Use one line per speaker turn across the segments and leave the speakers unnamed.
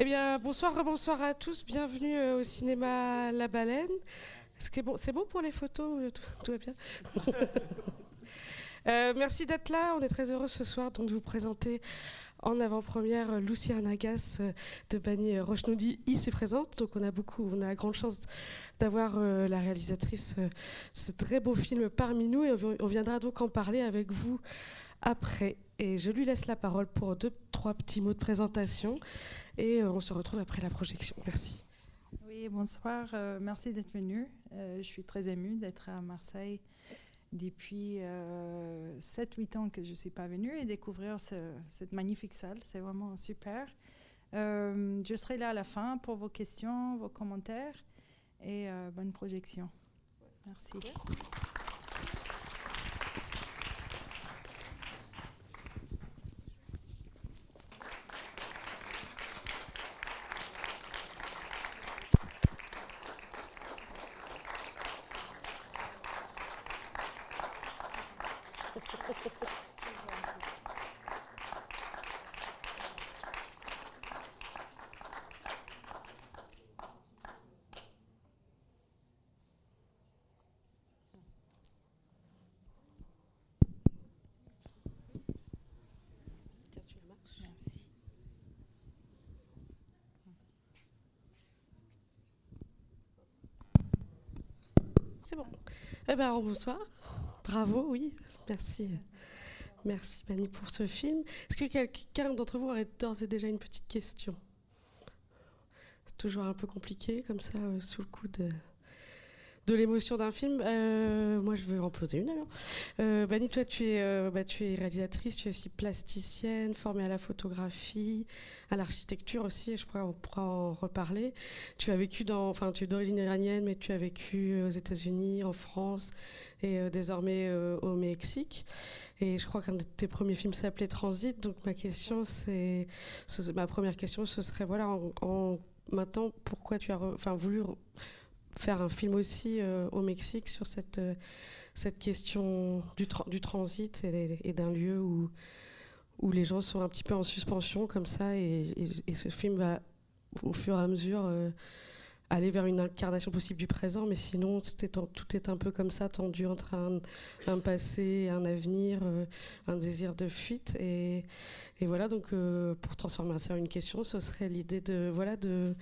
Eh bien, bonsoir, bonsoir à tous. Bienvenue euh, au cinéma La Baleine. C'est bon, bon pour les photos euh, tout, va bien? Euh, Merci d'être là. On est très heureux ce soir donc, de vous présenter en avant-première Lucia Nagas de Bani Rochenoudi ici présente. Donc on a beaucoup, on a grande chance d'avoir la réalisatrice de ce très beau film parmi nous et on viendra donc en parler avec vous après. Et je lui laisse la parole pour deux, trois petits mots de présentation et euh, on se retrouve après la projection. Merci.
Oui, bonsoir. Euh, merci d'être venu. Euh, je suis très émue d'être à Marseille depuis 7-8 ans que je ne suis pas venue et découvrir cette magnifique salle. C'est vraiment super. je serai là à la fin pour vos questions, vos commentaires et bonne projection. Merci.
C'est bon. Eh bien, bonsoir. Bravo, oui. Merci. Merci, Mani, pour ce film. Est-ce que quelqu'un d'entre vous aurait d'ores et déjà une petite question? C'est toujours un peu compliqué, comme ça, euh, sous le coup de de l'émotion d'un film. Euh, moi, je veux en poser une alors. Euh, Bani, toi, tu es, euh, bah, tu es réalisatrice, tu es aussi plasticienne, formée à la photographie, à l'architecture aussi, et je crois qu'on pourra en reparler. Tu as vécu dans, enfin, tu es d'origine iranienne, mais tu as vécu aux États-Unis, en France et désormais au Mexique. Et je crois qu'un de tes premiers films s'appelait Transit. Donc ma question, c'est, ma première question, ce serait voilà, en, maintenant, pourquoi tu as, enfin, voulu faire un film aussi euh, au Mexique sur cette, euh, cette question du, du transit et, d'un lieu où, où les gens sont un petit peu en suspension comme ça. Et, ce film va au fur et à mesure euh, aller vers une incarnation possible du présent, mais sinon tout est, tout est un peu comme ça, tendu entre un, un passé, un avenir, un désir de fuite. Et, voilà, donc pour transformer ça en une question, ce serait l'idée de... Voilà, de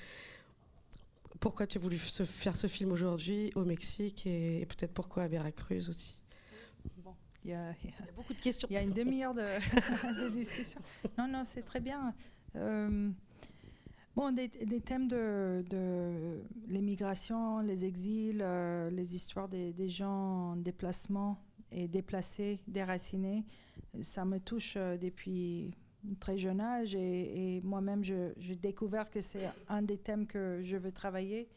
pourquoi tu as voulu faire ce film aujourd'hui au Mexique et, peut-être pourquoi à Veracruz aussi?
Il, y a, beaucoup de questions. Il y a une demi-heure de, discussion. Non, non, c'est très bien. Euh, bon, des, thèmes de, l'émigration, les exils, euh, les histoires des, des, gens en déplacement et déplacés, déracinés, ça me touche euh, depuis très jeune âge et, moi-même, j'ai découvert que c'est un des thèmes que je veux travailler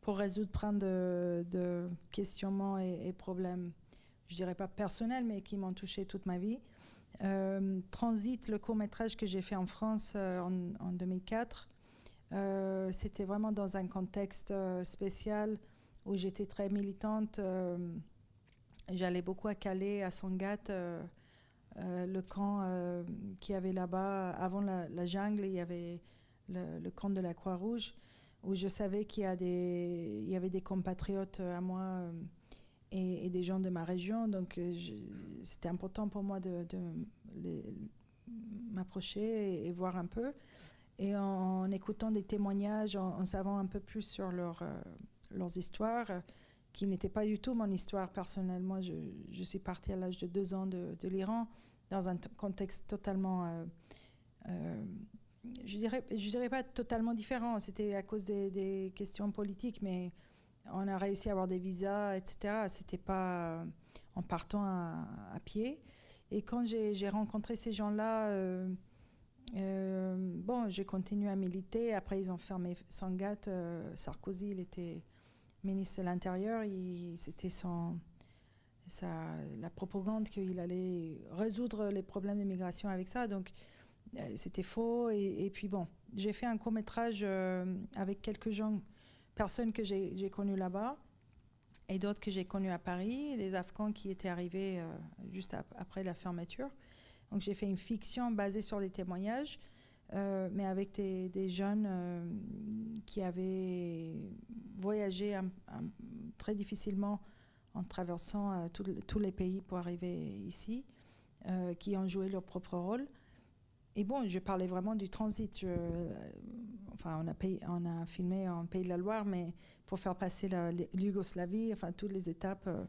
pour résoudre plein de, questionnements et, problèmes, je dirais pas personnels, mais qui m'ont touché toute ma vie. Euh, Transit, le court métrage que j'ai fait en France euh, en, 2004, euh, c'était vraiment dans un contexte spécial où j'étais très militante. J'allais beaucoup à Calais, à Sangatte euh, le camp euh, qui avait là-bas, avant la, jungle, il y avait le, camp de la Croix-Rouge, où je savais qu'il y, y, avait des compatriotes à moi euh, et, des gens de ma région. Donc c'était important pour moi de, m'approcher et, voir un peu. Et en, écoutant des témoignages, en, savant un peu plus sur leur, leurs histoires, qui n'était pas du tout mon histoire personnelle. Moi, je, suis partie à l'âge de deux ans de l'Iran dans un contexte totalement, euh, euh, je dirais, je dirais pas totalement différent. C'était à cause des, questions politiques, mais on a réussi à avoir des visas, etc. C'était pas en partant à, pied. Et quand j'ai rencontré ces gens-là, euh, bon, j'ai continué à militer. Après, ils ont fermé Sangat. Sarkozy, il était ministre de l'Intérieur. C'était son la propagande qu'il allait résoudre les problèmes d'immigration avec ça. Donc, euh, c'était faux. Et, puis, bon, j'ai fait un court métrage euh, avec quelques gens, personnes que j'ai connues là-bas et d'autres que j'ai connues à Paris, des Afghans qui étaient arrivés euh, juste après la fermeture. Donc, j'ai fait une fiction basée sur des témoignages. mais avec des, jeunes qui avaient voyagé très difficilement en traversant tous les pays pour arriver ici, qui ont joué leur propre rôle. Et bon, je parlais vraiment du transit. enfin, on a, filmé en Pays de la Loire, mais pour faire passer l'Yougoslavie, enfin, toutes les étapes euh,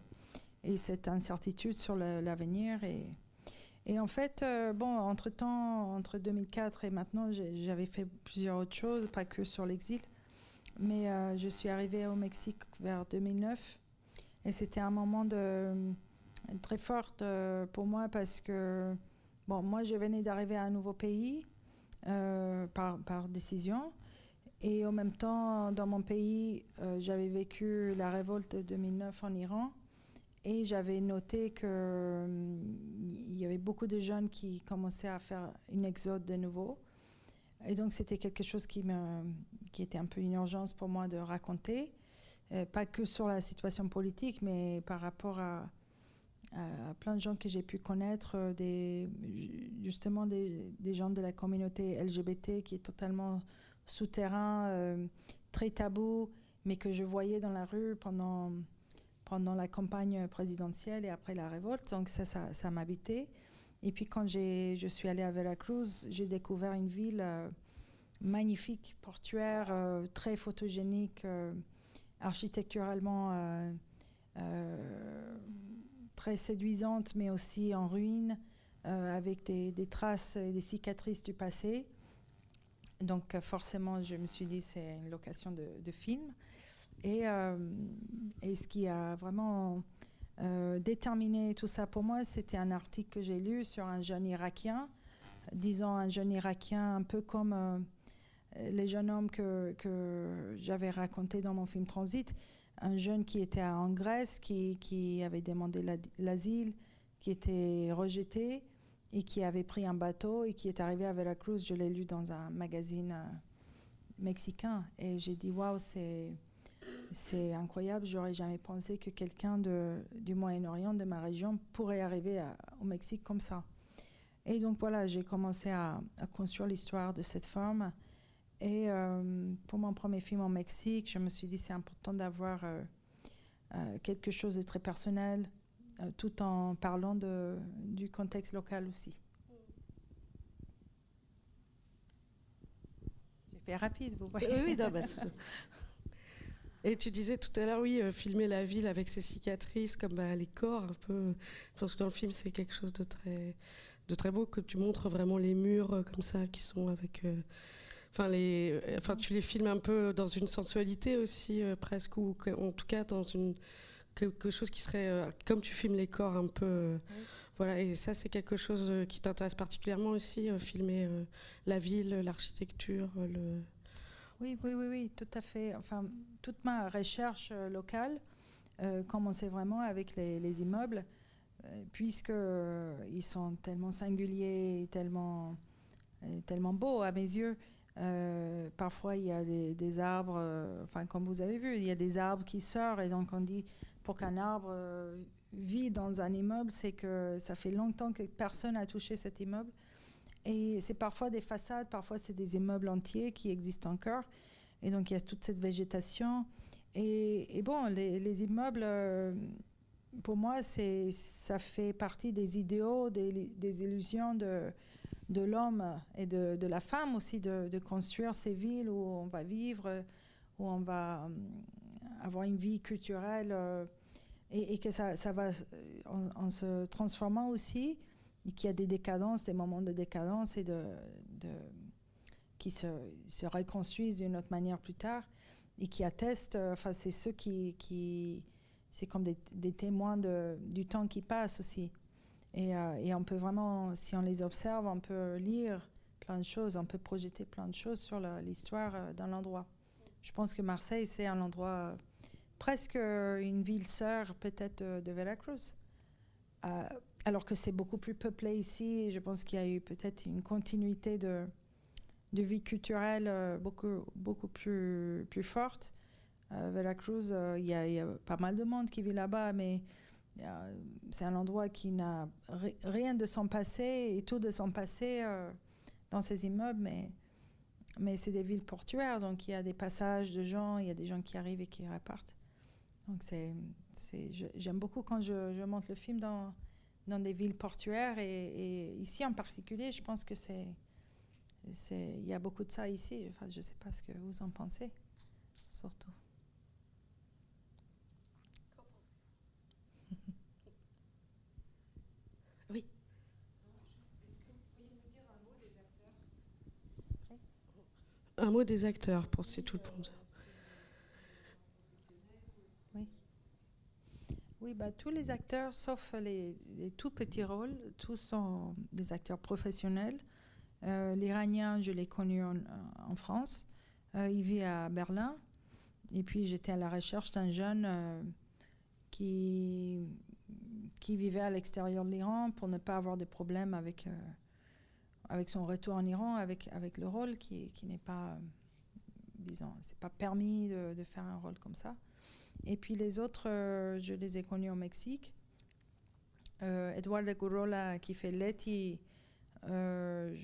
et cette incertitude sur l'avenir. Et, en fait, euh, bon, entre-temps, entre 2004 et maintenant, j'avais fait plusieurs autres choses, pas que sur l'exil. Mais euh, je suis arrivée au Mexique vers 2009. Et c'était un moment très fort pour moi parce que Bon, moi, je venais d'arriver à un nouveau pays euh, par, décision. Et en même temps, dans mon pays, euh, j'avais vécu la révolte de 2009 en Iran. Et j'avais noté qu'il il y avait beaucoup de jeunes qui commençaient à faire une exode de nouveau. Et donc, c'était quelque chose qui était un peu une urgence pour moi de raconter. Euh, pas que sur la situation politique, mais par rapport à, plein de gens que j'ai pu connaître, euh, justement des, gens de la communauté LGBT qui est totalement souterrain, euh, très tabou, mais que je voyais dans la rue pendant, la campagne présidentielle et après la révolte. Donc ça, ça, ça m'habitait. Et puis quand je suis allée à Veracruz, j'ai découvert une ville magnifique, portuaire, très photogénique, architecturalement très séduisante, mais aussi en ruine, euh, avec des, traces et des cicatrices du passé. Donc euh, forcément, je me suis dit, c'est une location de, film. Et, euh, et, ce qui a vraiment déterminé tout ça pour moi, c'était un article que j'ai lu sur un jeune Irakien, disons un jeune Irakien un peu comme les jeunes hommes que, j'avais raconté dans mon film Transit, un jeune qui était en Grèce, qui, avait demandé l'asile, qui était rejeté et qui avait pris un bateau et qui est arrivé à Veracruz. Je l'ai lu dans un magazine euh, mexicain et j'ai dit waouh, c'est c'est incroyable. J'aurais jamais pensé que quelqu'un du Moyen-Orient, de ma région, pourrait arriver au Mexique comme ça. Et donc voilà, j'ai commencé à construire l'histoire de cette femme et euh, pour mon premier film au Mexique, je me suis dit c'est important d'avoir euh, euh, quelque chose de très personnel, tout en parlant de, du contexte local aussi. J'ai fait rapide, vous voyez.
Oui, bah, Et tu disais tout à l'heure, oui, filmer la ville avec ses cicatrices, comme bah, les corps, un peu. Je pense que dans le film, c'est quelque chose de très, de très beau, que tu montres vraiment les murs comme ça, qui sont avec enfin les, enfin tu les filmes un peu dans une sensualité aussi euh, presque ou en tout cas dans une quelque chose qui serait euh, comme tu filmes les corps un peu. Euh, voilà, et ça c'est quelque chose qui t'intéresse particulièrement aussi, filmer la ville, l'architecture, le.
Oui, oui, oui, oui, tout à fait. Enfin, toute ma recherche locale commençait vraiment avec les, les immeubles, puisque ils sont tellement singuliers, tellement, tellement beaux à mes yeux. Euh, parfois, il y a des, arbres, euh, enfin, comme vous avez vu, il y a des arbres qui sortent. Et donc, on dit, pour qu'un arbre euh, vit dans un immeuble, c'est que ça fait longtemps que personne n'a touché cet immeuble. Et c'est parfois des façades, parfois c'est des immeubles entiers qui existent encore. Et donc, il y a toute cette végétation. Et, bon, les, immeubles, pour moi, ça fait partie des idéaux, des, des illusions de de l'homme et de, la femme aussi de, construire ces villes où on va vivre, où on va euh, avoir une vie culturelle euh, et, que ça, ça va en, se transformant aussi, qu'il y a des décadences, des moments de décadence et de, qui se, se reconstruisent d'une autre manière plus tard et qui attestent, euh, enfin c'est ceux qui, qui c'est comme des, des témoins de, du temps qui passe aussi. Euh, et, on peut vraiment, si on les observe, on peut lire plein de choses, on peut projeter plein de choses sur l'histoire euh, d'un endroit. Je pense que Marseille, c'est un endroit euh, presque une ville sœur peut-être de, Veracruz. alors que c'est beaucoup plus peuplé ici, je pense qu'il y a eu peut-être une continuité de, de vie culturelle beaucoup, beaucoup plus, plus forte. Veracruz, il y, y, a pas mal de monde qui vit là-bas, mais c'est un endroit qui n'a rien de son passé et tout de son passé euh, dans ces immeubles, mais, mais c'est des villes portuaires, donc il y a des passages de gens, il y a des gens qui arrivent et qui repartent. Donc c'est, j'aime beaucoup quand je, monte le film dans, dans des villes portuaires, et, ici en particulier, je pense que c'est, il y a beaucoup de ça ici. Enfin, je ne sais pas ce que vous en pensez, surtout.
Un mot des acteurs pour c'est tout le monde.
Oui. Bah, tous les acteurs, sauf les, tout petits rôles, tous sont des acteurs professionnels. Euh, L'Iranien, je l'ai connu en, France. Euh, il vit à Berlin. Et puis j'étais à la recherche d'un jeune euh, qui, qui vivait à l'extérieur de l'Iran pour ne pas avoir de problèmes avec avec son retour en Iran, avec, avec le rôle qui, qui n'est pas, disons, c'est pas permis de, de, faire un rôle comme ça. Et puis les autres, euh, je les ai connus au Mexique. Euh, Eduardo Gorola qui fait Letty, euh,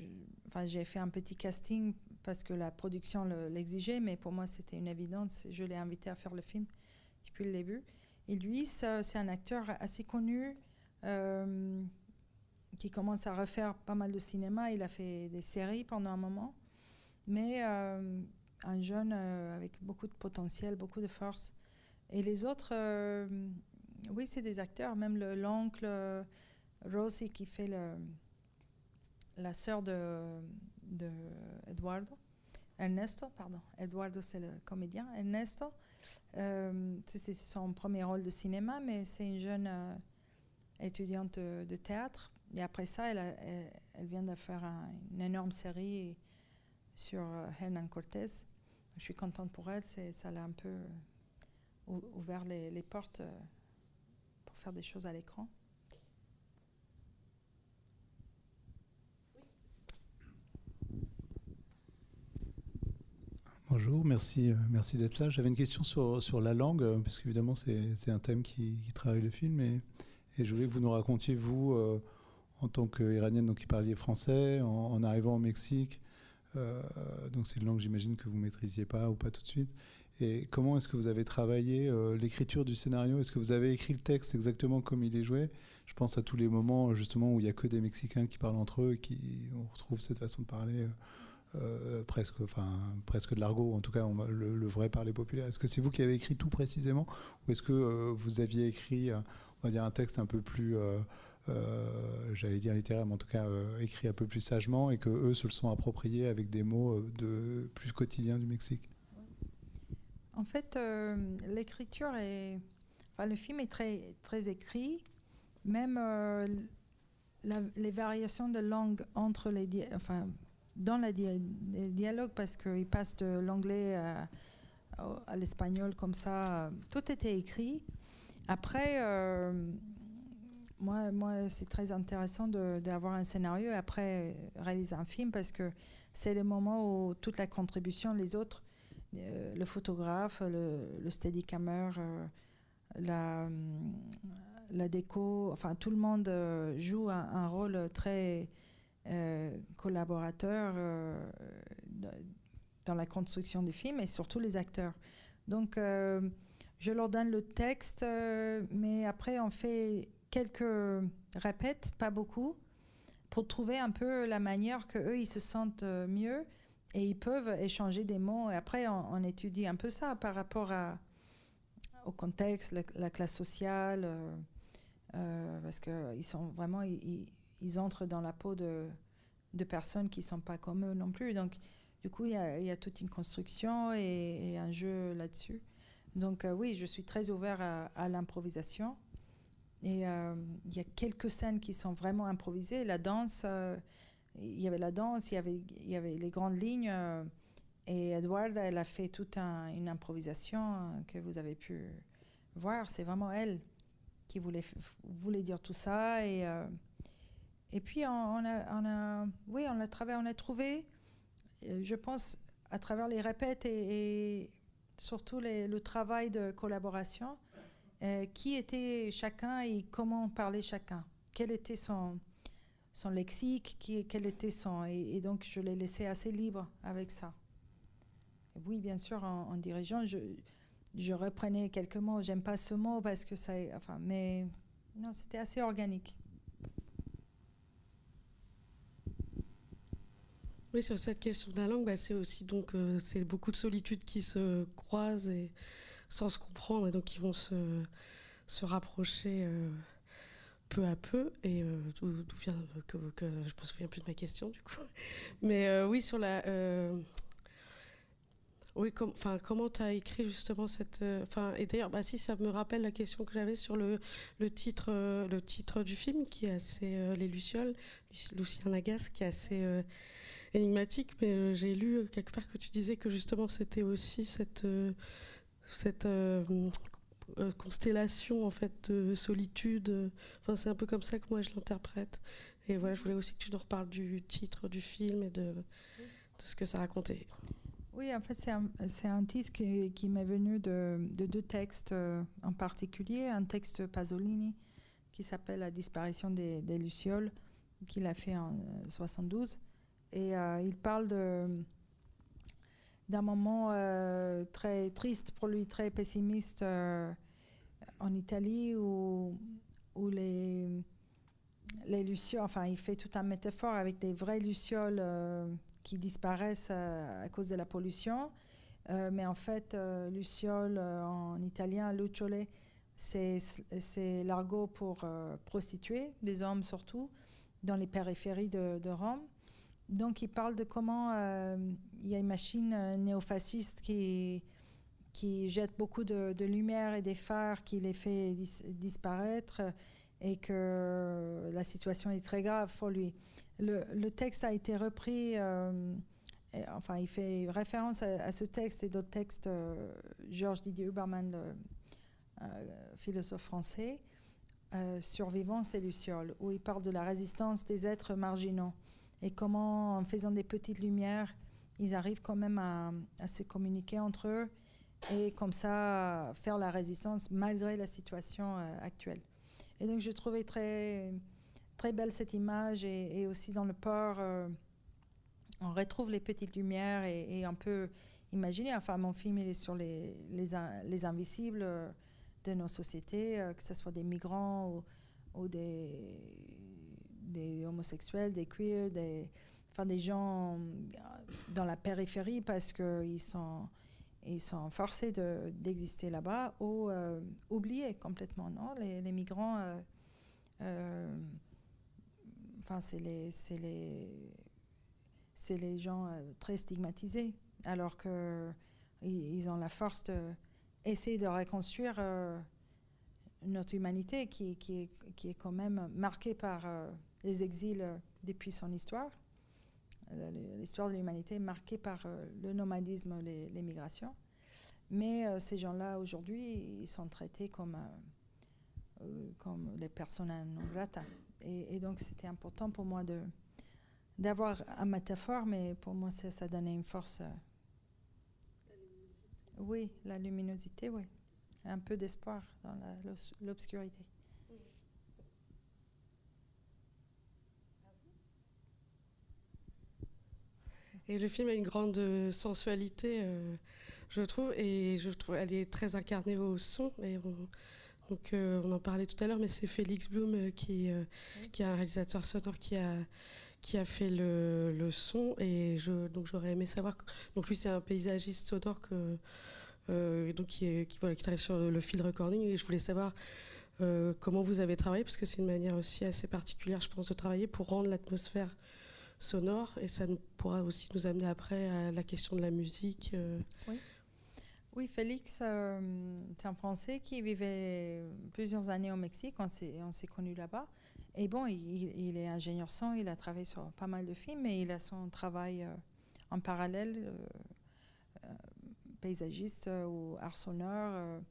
enfin, j'ai fait un petit casting parce que la production l'exigeait, mais pour moi c'était une évidence. Je l'ai invité à faire le film depuis le début. Et lui, c'est un acteur assez connu. Qui commence à refaire pas mal de cinéma. Il a fait des séries pendant un moment, mais euh, un jeune euh, avec beaucoup de potentiel, beaucoup de force. Et les autres, euh, oui, c'est des acteurs. Même l'oncle Rosie qui fait la sœur de, de Eduardo. Ernesto, pardon. Eduardo, c'est le comédien. Ernesto, c'est son premier rôle de cinéma, mais c'est une jeune étudiante de théâtre et après ça, elle, vient de faire une énorme série sur euh, Hernan Cortés. Je suis contente pour elle, ça l'a un peu euh, ouvert les, portes euh, pour faire des choses à l'écran.
Bonjour, merci, merci d'être là. J'avais une question sur, sur la langue, parce qu'évidemment c'est un thème qui, travaille le film, et, je voulais que vous nous racontiez, vous, en tant qu'Iranienne, donc qui parliez français, en, arrivant au Mexique. Euh, donc c'est une langue, j'imagine, que vous maîtrisiez pas ou pas tout de suite. Et comment est-ce que vous avez travaillé euh, l'écriture du scénario? Est-ce que vous avez écrit le texte exactement comme il est joué? Je pense à tous les moments justement où il n'y a que des Mexicains qui parlent entre eux et qui on retrouve cette façon de parler euh, presque, enfin presque de l'argot, en tout cas le, vrai parler populaire. Est-ce que c'est vous qui avez écrit tout précisément, ou est-ce que vous aviez écrit, on va dire, un texte un peu plus j'allais dire littéraire, mais en tout cas euh, écrit un peu plus sagement, et que eux se le sont appropriés avec des mots euh, de plus quotidiens du Mexique.
En fait, l'écriture est, enfin, le film est très très écrit, même les variations de langue entre les, enfin, dans les dialogues, parce qu'il passe de l'anglais à l'espagnol comme ça, tout était écrit. Après, moi, moi c'est très intéressant d'avoir un scénario et après réaliser un film parce que c'est le moment où toute la contribution, les autres, euh, le photographe, le, le steadicammer, euh, la, la déco, enfin tout le monde euh, joue un, rôle très collaborateur dans la construction du film et surtout les acteurs. Donc je leur donne le texte, mais après on fait quelques répètes, pas beaucoup, pour trouver un peu la manière que eux ils se sentent euh, mieux et ils peuvent échanger des mots. Et après, on, étudie un peu ça par rapport au contexte, la, classe sociale, euh, euh, parce qu'ils sont vraiment, ils, entrent dans la peau de, personnes qui ne sont pas comme eux non plus. Donc, du coup, il y, a, toute une construction et, un jeu là-dessus. Donc, oui, je suis très ouvert à l'improvisation. Et euh, il y a quelques scènes qui sont vraiment improvisées. La danse, euh, il y avait la danse, il y avait, les grandes lignes. Euh, et Edward, elle a fait toute une improvisation que vous avez pu voir. C'est vraiment elle qui voulait, dire tout ça. Et, puis, on, a, oui, on a trouvé, je pense, à travers les répètes et, surtout le travail de collaboration, euh, qui était chacun et comment parlait chacun. Quel était son, son lexique, qui, était son. Et, donc, je l'ai laissé assez libre avec ça. oui, bien sûr, en, dirigeant, je, je, reprenais quelques mots. J'aime pas ce mot parce que ça. Enfin, mais non, c'était assez organique.
Oui, sur cette question de la langue, bah, c'est aussi donc euh, c'est beaucoup de solitudes qui se croisent et sans se comprendre et donc qui vont se, se rapprocher. Euh, peu à peu. Et euh, d'où vient que, je me souviens plus de ma question du coup. Mais euh, oui, sur la. Euh, oui, enfin, comment tu as écrit justement cette. Enfin, et d'ailleurs, bah, si ça me rappelle la question que j'avais sur le, le, titre, le titre du film, qui est assez. Les Lucioles, Lucien Nagas, qui est assez énigmatique, mais j'ai lu quelque part que tu disais que justement c'était aussi cette. Cette euh, constellation en fait de solitude. Enfin, c'est un peu comme ça que moi je l'interprète. Et voilà, je voulais aussi que tu nous reparles du titre du film et de, ce que ça racontait.
Oui, en fait, c'est un, titre qui, m'est venu de, de, deux textes euh, en particulier. Un texte Pasolini qui s'appelle La disparition des, Lucioles, qu'il a fait en 72. Et euh, il parle de d'un moment euh, très triste pour lui, très pessimiste euh, en Italie où, où les, les lucioles, enfin il fait tout un métaphore avec des vraies lucioles euh, qui disparaissent à cause de la pollution. mais en fait, luciole en italien, lucciole, c'est l'argot pour prostituer, des hommes surtout, dans les périphéries de, de Rome. Donc, il parle de comment euh, il y a une machine euh, néofasciste qui, qui jette beaucoup de, lumière et des phares qui les fait disparaître et que la situation est très grave pour lui. Le, texte a été repris, euh, enfin, il fait référence à, ce texte et d'autres textes, Georges Didier Huberman, le philosophe français, Survivance et Luciole, où il parle de la résistance des êtres marginaux et comment, en faisant des petites lumières, ils arrivent quand même à, se communiquer entre eux et comme ça faire la résistance malgré la situation euh, actuelle. Et donc je trouvais très, très belle cette image et, aussi dans le port, euh, on retrouve les petites lumières et, et, on peut imaginer, enfin mon film il est sur les, les, les invisibles euh, de nos sociétés, que ce soit des migrants ou des des homosexuels, des queers, des, enfin, des gens dans la périphérie parce qu'ils sont, ils sont forcés d'exister là-bas ou euh, oubliés complètement. Non? Les, migrants, euh, euh, enfin, c'est les, les, les gens très stigmatisés alors qu'ils ils ont la force d'essayer de reconstruire notre humanité qui, qui, est, qui, est, quand même marquée par les exils euh, depuis son histoire. Euh, l'histoire de l'humanité est marquée par euh, le nomadisme, les, migrations. Mais ces gens-là, aujourd'hui, ils sont traités comme, comme les personnes non grata. Et, donc, c'était important pour moi de d'avoir un métaphore, mais pour moi, ça, ça donnait une force. oui, la luminosité, oui. Un peu d'espoir dans l'obscurité.
Et le film a une grande sensualité, euh, je trouve, et je trouve elle est très incarnée au son. Et donc, euh, on en parlait tout à l'heure, mais c'est Félix Blum euh, qui, qui est un réalisateur sonore qui a qui a fait le, le son. Et je, donc j'aurais aimé savoir donc lui c'est un paysagiste sonore que donc qui, est, qui, voilà, qui travaille sur le, field recording. Et je voulais savoir comment vous avez travaillé parce que c'est une manière aussi assez particulière je pense de travailler pour rendre l'atmosphère sonore et ça pourra aussi nous amener après à la question de la musique. Euh.
Oui. oui. Félix, euh, c'est un Français qui vivait plusieurs années au Mexique, on s'est connus là-bas. Et bon, il, est ingénieur son, il a travaillé sur pas mal de films et il a son travail euh, en parallèle, paysagiste ou art sonore.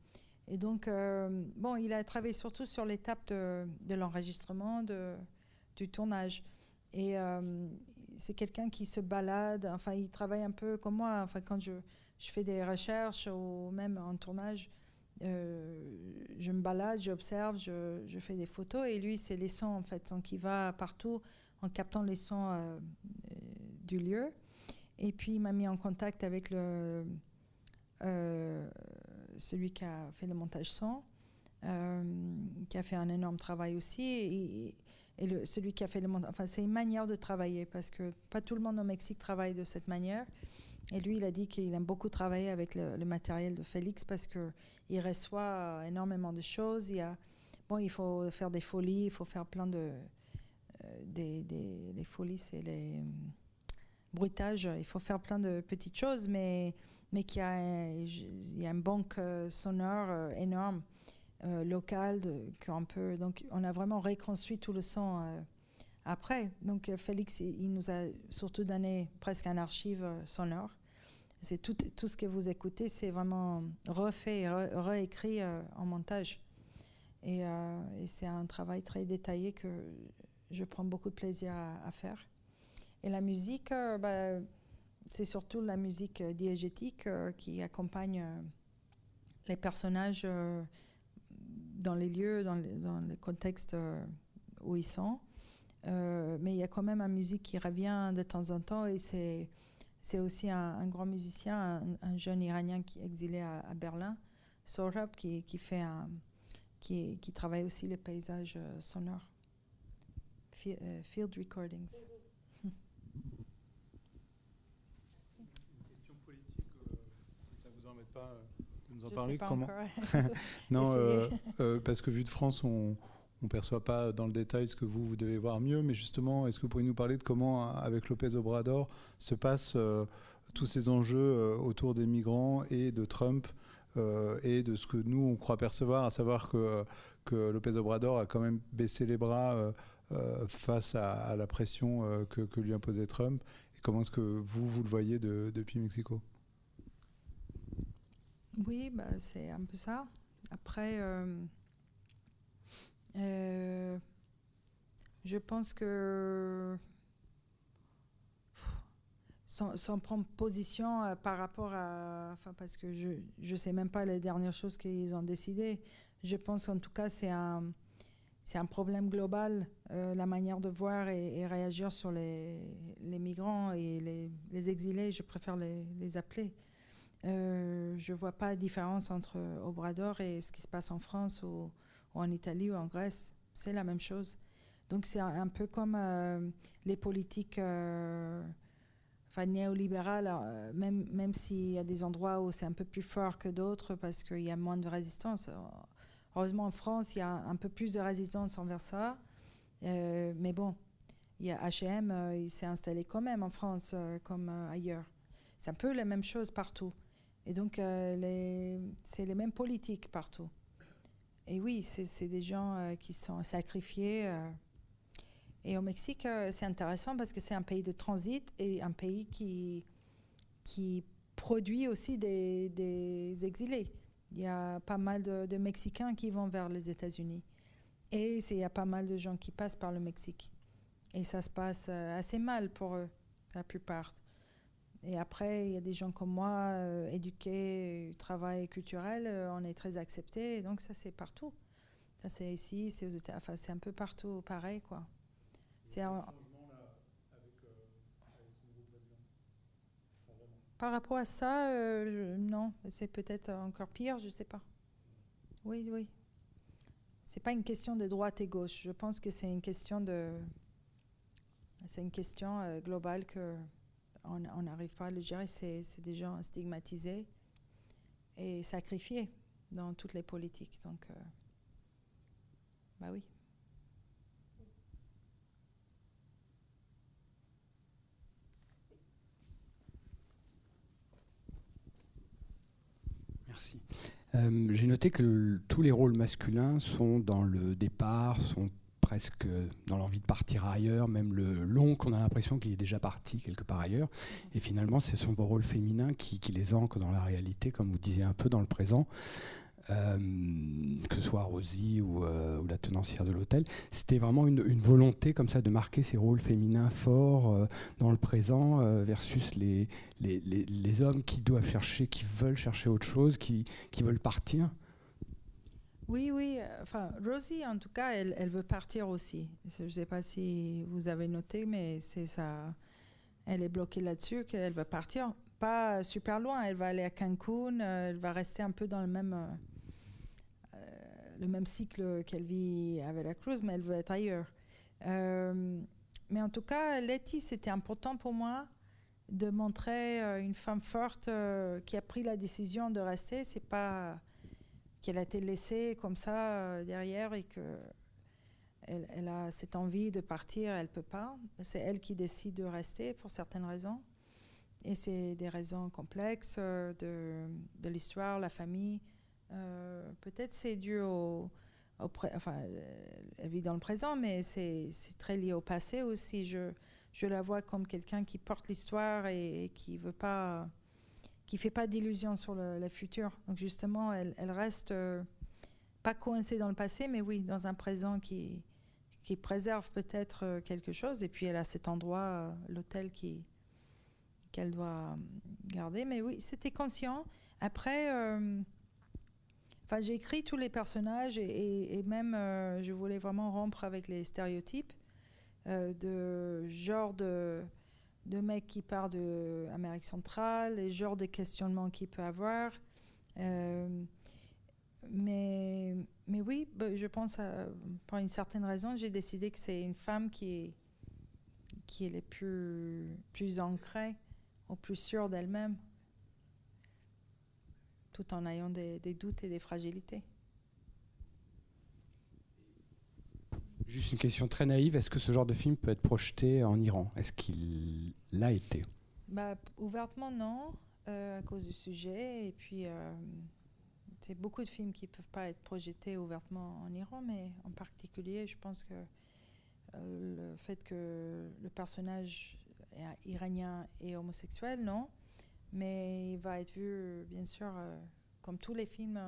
et donc, bon, il a travaillé surtout sur l'étape de, de l'enregistrement, du tournage. Et euh, c'est quelqu'un qui se balade, enfin, il travaille un peu comme moi. Enfin, quand je, je fais des recherches ou même en tournage, euh, je me balade, j'observe, je, je, fais des photos et lui, c'est les sons en fait. Donc, il va partout en captant les sons du lieu. Et puis il m'a mis en contact avec le, celui qui a fait le montage son, qui a fait un énorme travail aussi. Et celui qui a fait le montage, enfin c'est une manière de travailler parce que pas tout le monde au Mexique travaille de cette manière. Et lui, il a dit qu'il aime beaucoup travailler avec le, matériel de Félix parce qu'il reçoit énormément de choses. Il, y a, bon, il faut faire des folies, il faut faire plein de. Euh, des, des, folies, c'est les bruitages. Il faut faire plein de petites choses, mais, mais qu'il y a, il y a une banque euh, sonore euh, locale. Donc, on a vraiment reconstruit tout le son après. Donc euh, Félix, il nous a surtout donné presque un archive euh, sonore. C'est tout, ce que vous écoutez, c'est vraiment refait, réécrit euh, en montage. Et, c'est un travail très détaillé que je prends beaucoup de plaisir à, faire. Et la musique, bah, c'est surtout la musique diégétique qui accompagne les personnages dans les lieux, dans les, contextes où ils sont. Euh, mais il y a quand même un musique qui revient de temps en temps et c'est, c'est aussi un, grand musicien, un, jeune Iranien qui est exilé à, Berlin, Sohrab, qui, qui, fait un, qui, travaille aussi les paysages euh, sonores, euh, field recordings.
Une question politique, si ça vous embête pas nous en parler. comment Non, parce que vu de France, on ne perçoit pas dans le détail ce que vous, vous devez voir mieux, mais justement, est-ce que vous pourriez nous parler de comment, avec Lopez Obrador, se passent euh, tous ces enjeux euh, autour des migrants et de Trump euh, et de ce que nous, on croit percevoir, à savoir que, que Lopez Obrador a quand même baissé les bras face à, la pression que, lui imposait Trump? Et comment est-ce que vous, vous le voyez depuis Mexico?
Oui, bah, c'est un peu ça. Après... Euh, je pense que sans, prendre position euh, par rapport à, parce que je je sais même pas les dernières choses qu'ils ont décidé. Je pense en tout cas c'est un c'est un problème global euh, la manière de voir et, réagir sur les, les migrants et les, les, exilés. Je préfère les, les appeler. Euh, je vois pas de différence entre Obrador et ce qui se passe en France ou en Italie ou en Grèce, c'est la même chose. Donc c'est un, peu comme euh, les politiques euh, néolibérales, même, même s'il y a des endroits où c'est un peu plus fort que d'autres parce qu'il y a moins de résistance. Heureusement en France, il y a un peu plus de résistance envers ça. mais bon, il y a H&M, il s'est installé quand même en France comme ailleurs. C'est un peu la même chose partout. Et donc, c'est les mêmes politiques partout. Et oui, c'est des gens euh, qui sont sacrifiés. Euh. Et au Mexique, euh, c'est intéressant parce que c'est un pays de transit et un pays qui, qui produit aussi des, des exilés. Il y a pas mal de, Mexicains qui vont vers les États-Unis. Et il y a pas mal de gens qui passent par le Mexique. Et ça se passe assez mal pour eux, la plupart. Et après, il y a des gens comme moi, euh, éduqués, travail culturel, euh, on est très acceptés. Donc ça, c'est partout. Ça, c'est ici, c'est aux États, enfin, c'est un peu partout pareil, quoi. C'est un... Par rapport à ça, euh, non, c'est peut-être encore pire, je ne sais pas. Oui, oui. C'est pas une question de droite et gauche. Je pense que c'est une question de, c'est une question globale que on n'arrive pas à le gérer. C'est des gens stigmatisés et sacrifiés dans toutes les politiques. Donc, euh, bah oui.
Merci. Euh, j'ai noté que tous les rôles masculins sont dans le départ, sont presque dans l'envie de partir ailleurs, même le long qu'on a l'impression qu'il est déjà parti quelque part ailleurs. Et finalement, ce sont vos rôles féminins qui, les ancrent dans la réalité, comme vous disiez un peu dans le présent. Euh, que ce soit Rosie euh, ou, la tenancière de l'hôtel, c'était vraiment une, volonté comme ça de marquer ces rôles féminins forts euh, dans le présent versus les hommes qui doivent chercher, qui veulent chercher autre chose, qui veulent partir.
Oui, oui. Enfin, Rosie, en tout cas, elle, veut partir aussi. Je ne sais pas si vous avez noté, mais c'est ça. Elle est bloquée là-dessus qu'elle veut partir. Pas super loin. Elle va aller à Cancun. Elle va rester un peu dans le même, euh, le même cycle qu'elle vit à Veracruz, mais elle veut être ailleurs. Euh, mais en tout cas, Letty, c'était important pour moi de montrer euh, une femme forte qui a pris la décision de rester. C'est pas qu'elle a été laissée comme ça euh, derrière et que elle, a cette envie de partir, elle peut pas. C'est elle qui décide de rester pour certaines raisons. Et c'est des raisons complexes euh, de, de l'histoire, la famille. Euh, peut-être c'est dû au, enfin, elle vit dans le présent, mais c'est très lié au passé aussi. Je, je la vois comme quelqu'un qui porte l'histoire et, et, qui veut pas qui fait pas d'illusions sur le, futur. Donc justement, elle, elle reste euh, pas coincée dans le passé, mais oui, dans un présent qui, qui préserve peut-être euh, quelque chose. Et puis elle a cet endroit, euh, l'hôtel qu'elle doit garder. Mais oui, c'était conscient. Après, j'ai écrit tous les personnages et même je voulais vraiment rompre avec les stéréotypes de genre de de mecs qui part de Amérique centrale, les genres de questionnements qu'il peut avoir. Euh, mais, mais oui, bah, je pense, à, pour une certaine raison, j'ai décidé que c'est une femme qui est, qui est les plus, plus ancrée, ou plus sûre d'elle-même, tout en ayant des doutes et des fragilités.
Juste une question très naïve, est-ce que ce genre de film peut être projeté en Iran? Est-ce qu'il l'a été?
Bah, Ouvertement non, euh, à cause du sujet. Et puis, euh, c'est beaucoup de films qui ne peuvent pas être projetés ouvertement en Iran, mais en particulier, je pense que euh, le fait que le personnage iranien est homosexuel, non. Mais il va être vu, bien sûr, comme tous les films,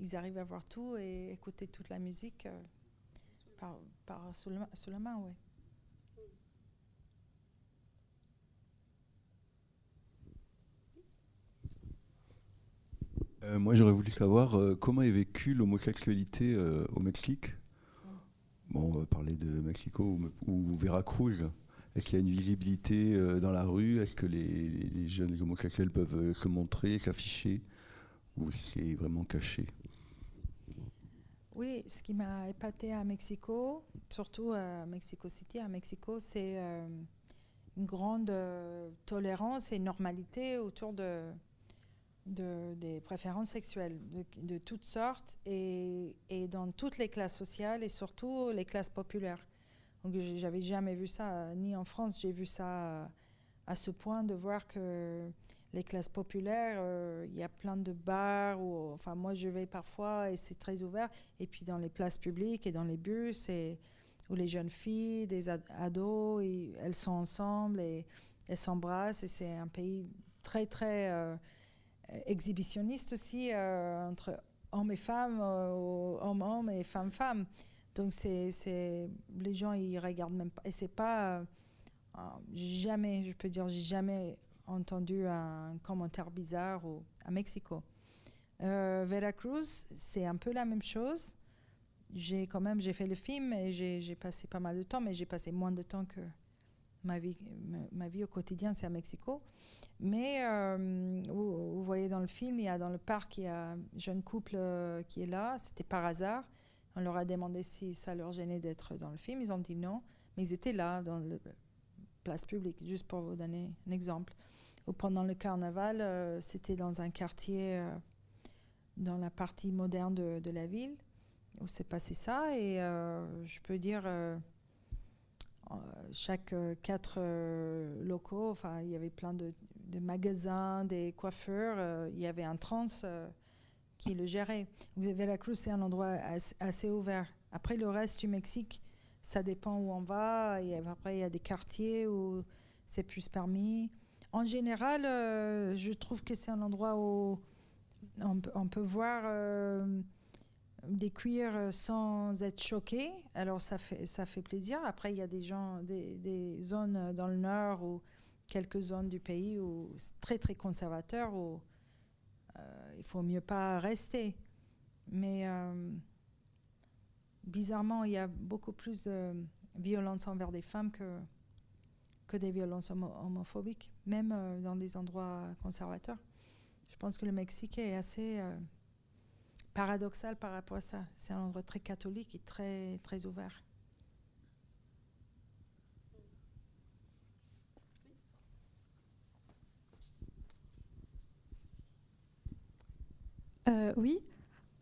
ils arrivent à voir tout et écouter toute la musique par, sous, la main, oui.
Euh, moi, j'aurais voulu savoir euh, comment est vécue l'homosexualité euh, au Mexique? Bon, on va parler de Mexico ou, Veracruz. Est-ce qu'il y a une visibilité dans la rue? Est-ce que les, les, jeunes homosexuels peuvent se montrer, s'afficher? Ou c'est vraiment caché?
Oui, ce qui m'a épaté à Mexico, surtout à Mexico City, à Mexico, c'est euh, une grande euh, tolérance et normalité autour de, des préférences sexuelles de, toutes sortes et, dans toutes les classes sociales et surtout les classes populaires. Donc j'avais jamais vu ça, ni en France, j'ai vu ça à ce point de voir que les classes populaires, euh, il y a plein de bars. Où, enfin, moi, je vais parfois et c'est très ouvert. Et puis dans les places publiques et dans les bus, et, où les jeunes filles, des ados, elles sont ensemble et elles s'embrassent. Et c'est un pays très, très euh, exhibitionniste aussi, euh, entre hommes et femmes, hommes-hommes et femmes-femmes. Donc, c'est, les gens, ils regardent même pas. Et c'est pas. jamais, je peux dire, jamais entendu un commentaire bizarre au, à Mexico. Euh, Veracruz, c'est un peu la même chose. J'ai quand même j'ai fait le film et j'ai passé pas mal de temps, mais j'ai passé moins de temps que ma vie, ma, vie au quotidien, c'est à Mexico. Mais euh, vous, voyez dans le film, il y a dans le parc, il y a un jeune couple euh, qui est là. C'était par hasard. On leur a demandé si ça leur gênait d'être dans le film. Ils ont dit non, mais ils étaient là dans la place publique, juste pour vous donner un exemple pendant le carnaval, euh, c'était dans un quartier, euh, dans la partie moderne de, la ville, où s'est passé ça. Et euh, je peux dire, chaque quatre locaux, enfin, il y avait plein de, magasins, des coiffeurs, il y avait un trans qui le gérait. Vous avez la Cruz, c'est un endroit assez, ouvert. Après, le reste du Mexique, ça dépend où on va. Et après, il y a des quartiers où c'est plus permis. En général, euh, je trouve que c'est un endroit où on, peut voir euh, des cuirs sans être choqué. Alors ça fait, ça fait plaisir. Après, il y a des, gens, des, zones dans le nord ou quelques zones du pays où c'est très très conservateur, où euh, il faut mieux pas rester. Mais bizarrement, il y a beaucoup plus de violence envers des femmes que, que des violences homophobiques, même dans des endroits conservateurs. Je pense que le Mexique est assez paradoxal par rapport à ça. C'est un endroit très catholique et très, très ouvert.
Euh, oui.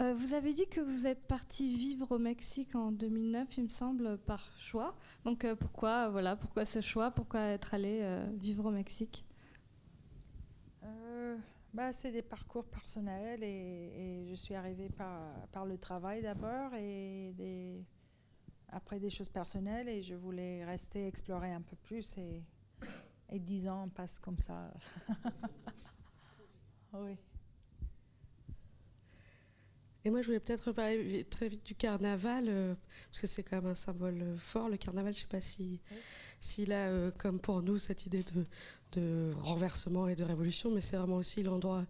Euh, vous avez dit que vous êtes parti vivre au Mexique en 2009, il me semble, par choix. Donc euh, pourquoi, voilà, pourquoi ce choix? Pourquoi être allé vivre au Mexique?
Bah, C'est des parcours personnels et, je suis arrivée par, le travail d'abord et après des choses personnelles et je voulais rester explorer un peu plus et dix ans passent comme ça. oui.
Et moi, je voulais peut-être parler très vite du carnaval, euh, parce que c'est quand même un symbole euh, fort. Le carnaval, je ne sais pas si, s'il a, euh, comme pour nous, cette idée de, de, renversement et de révolution, mais c'est vraiment aussi l'endroit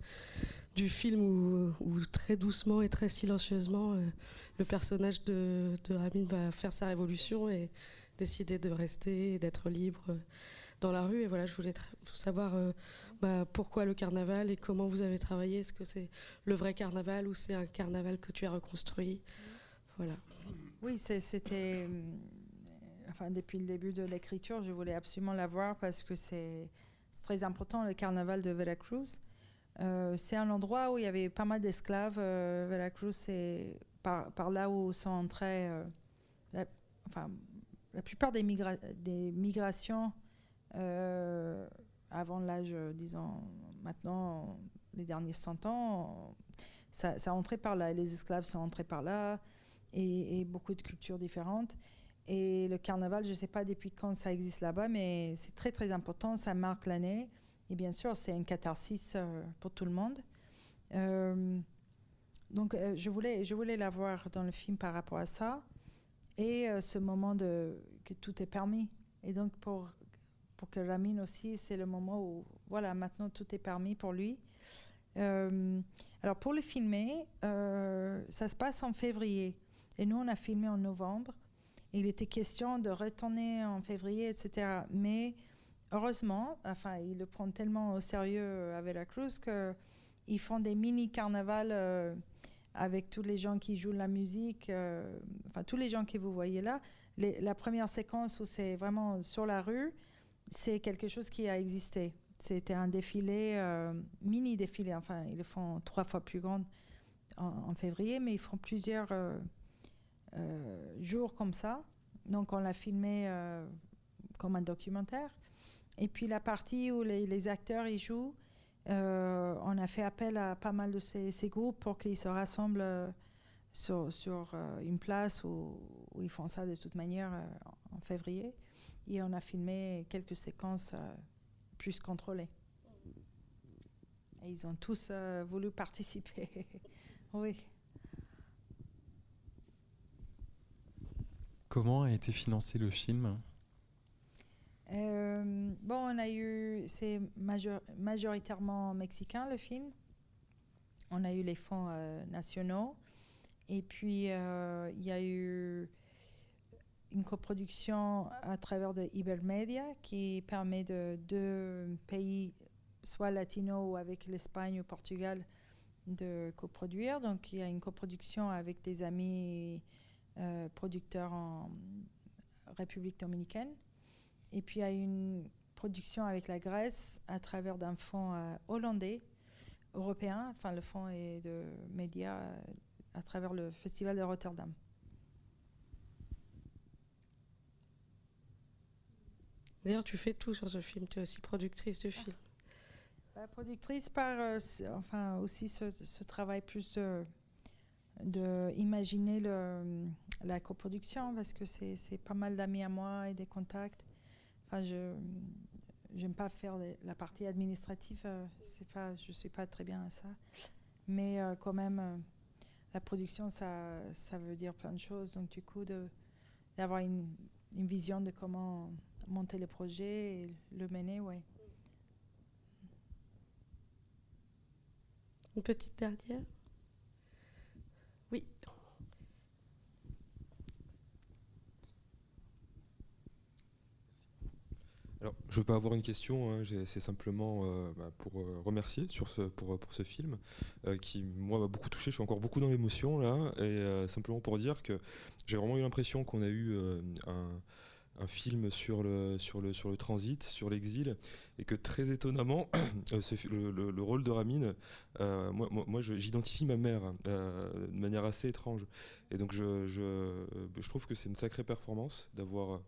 du film où, où, très doucement et très silencieusement, le personnage de, de Ramin va faire sa révolution et décider de rester et d'être libre dans la rue. Et voilà, je voulais savoir bah, pourquoi le carnaval et comment vous avez travaillé? Est-ce que c'est le vrai carnaval ou c'est un carnaval que tu as reconstruit? Voilà.
Oui, c'était. Euh, enfin, depuis le début de l'écriture, je voulais absolument l'avoir parce que c'est très important, le carnaval de Veracruz. Euh, c'est un endroit où il y avait pas mal d'esclaves. Euh, Veracruz, c'est par, là où sont entrés. la, enfin, la plupart des migrations avant l'âge, euh, disons, maintenant, les derniers 100 ans, ça, ça entré par là, les esclaves sont entrés par là, et, beaucoup de cultures différentes. Et le carnaval, je ne sais pas depuis quand ça existe là-bas, mais c'est très très important, ça marque l'année. Et bien sûr, c'est une catharsis euh, pour tout le monde. Euh, donc, je voulais, je voulais la voir dans le film par rapport à ça. Et ce moment de, que tout est permis. Et donc, pour pour que Ramin aussi, c'est le moment où, voilà, maintenant tout est permis pour lui. Euh, alors pour le filmer, euh, ça se passe en février. Et nous, on a filmé en novembre. Il était question de retourner en février, etc. Mais heureusement, enfin, ils le prennent tellement au sérieux avec la Cruz qu'ils font des mini-carnavals euh, avec tous les gens qui jouent la musique, enfin, tous les gens que vous voyez là. la première séquence où c'est vraiment sur la rue, c'est quelque chose qui a existé. C'était un défilé, euh, mini défilé, enfin, ils le font trois fois plus grand en, février, mais ils font plusieurs euh, euh, jours comme ça. Donc, on l'a filmé comme un documentaire. Et puis, la partie où les, acteurs y jouent, on a fait appel à pas mal de ces, groupes pour qu'ils se rassemblent sur, une place où, ils font ça de toute manière en février. Et on a filmé quelques séquences euh, plus contrôlées. Et ils ont tous euh, voulu participer. oui.
Comment a été financé le film?
Euh, Bon, on a eu, c'est majoritairement mexicain le film. On a eu les fonds nationaux. Et puis, il y a eu une coproduction à travers de Ibermedia qui permet de deux pays, soit latinos ou avec l'Espagne ou Portugal, de coproduire. Donc il y a une coproduction avec des amis euh, producteurs en République dominicaine. Et puis il y a une production avec la Grèce à travers d'un fonds euh, hollandais, européen. Enfin, le fonds est de médias euh, à travers le Festival de Rotterdam.
D'ailleurs, tu fais tout sur ce film. Tu es aussi productrice de film.
Bah, productrice par, euh, enfin, aussi ce, travail plus de, de la coproduction parce que c'est pas mal d'amis à moi et des contacts. Enfin, je n'aime pas faire la partie administrative. Euh, c'est pas, je suis pas très bien à ça. Mais euh, quand même, la production, ça, ça veut dire plein de choses. Donc du coup, d'avoir une, une vision de comment monter le projet et le mener, ouais.
Une petite dernière Oui.
Alors, je ne veux pas avoir une question, hein, c'est simplement euh, bah, pour euh, remercier sur ce, pour, pour ce film euh, qui, moi, m'a beaucoup touché. Je suis encore beaucoup dans l'émotion là, et simplement pour dire que j'ai vraiment eu l'impression qu'on a eu un, un, film sur le, sur, le, sur le transit, sur l'exil, et que très étonnamment, le, le, rôle de Ramine, moi, moi, j'identifie ma mère de manière assez étrange. Et donc, je, je, je trouve que c'est une sacrée performance d'avoir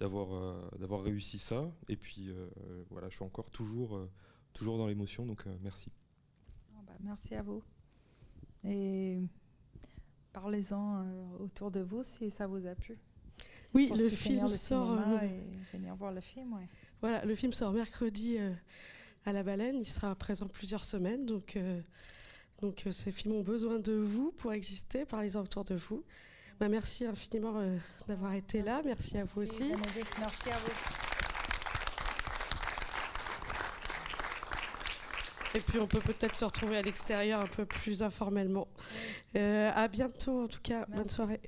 d'avoir euh, d'avoir réussi ça. Et puis euh, voilà, je suis encore toujours euh, toujours dans l'émotion, donc merci.
Ah bah, merci à vous. Et parlez-en autour de vous si ça vous a plu.
Oui, le film sort.
Et venir voir le film, ouais.
Voilà, le film sort mercredi à la Baleine. Il sera présent plusieurs semaines, donc donc ces films ont besoin de vous pour exister. Parlez-en autour de vous. Bah, merci infiniment euh, d'avoir été là. Merci, à vous aussi.
Merci à vous.
Et puis on peut peut-être se retrouver à l'extérieur un peu plus informellement. Euh, à bientôt en tout cas. Bonne soirée.